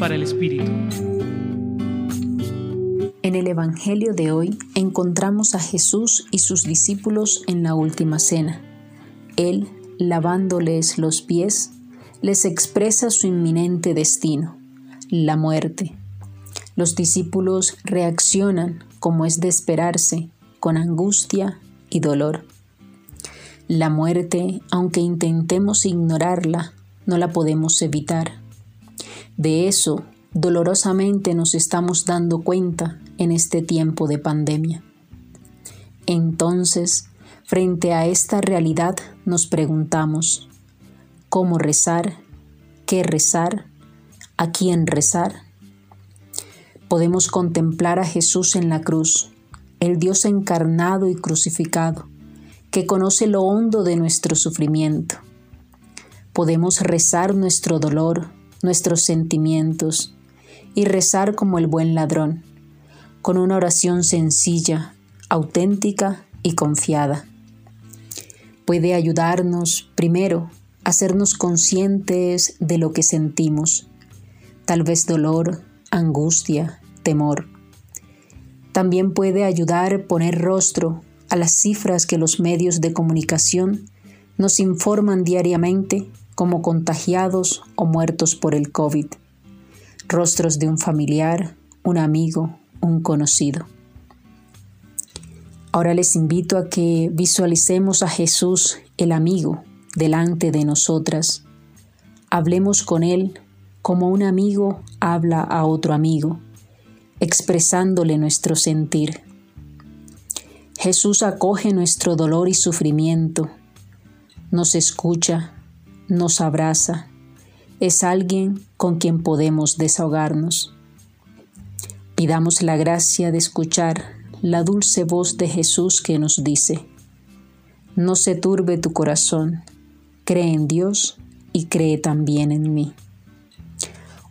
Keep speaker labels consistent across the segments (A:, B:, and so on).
A: para el Espíritu.
B: En el Evangelio de hoy encontramos a Jesús y sus discípulos en la última cena. Él, lavándoles los pies, les expresa su inminente destino, la muerte. Los discípulos reaccionan, como es de esperarse, con angustia y dolor. La muerte, aunque intentemos ignorarla, no la podemos evitar. De eso dolorosamente nos estamos dando cuenta en este tiempo de pandemia. Entonces, frente a esta realidad nos preguntamos, ¿cómo rezar? ¿Qué rezar? ¿A quién rezar? Podemos contemplar a Jesús en la cruz, el Dios encarnado y crucificado, que conoce lo hondo de nuestro sufrimiento. Podemos rezar nuestro dolor, nuestros sentimientos, y rezar como el buen ladrón, con una oración sencilla, auténtica y confiada. Puede ayudarnos, primero, a hacernos conscientes de lo que sentimos, tal vez dolor, angustia, temor. También puede ayudar poner rostro a las cifras que los medios de comunicación nos informan diariamente como contagiados o muertos por el COVID rostros de un familiar, un amigo, un conocido. Ahora les invito a que visualicemos a Jesús, el amigo, delante de nosotras. Hablemos con Él como un amigo habla a otro amigo, expresándole nuestro sentir. Jesús acoge nuestro dolor y sufrimiento, nos escucha, nos abraza, es alguien con quien podemos desahogarnos. Pidamos la gracia de escuchar la dulce voz de Jesús que nos dice, no se turbe tu corazón, cree en Dios y cree también en mí.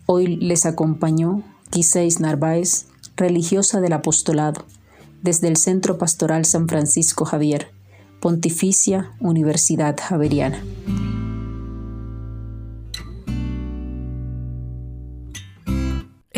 B: Hoy les acompañó Quiseis Narváez, religiosa del apostolado, desde el Centro Pastoral San Francisco Javier, Pontificia Universidad Javeriana.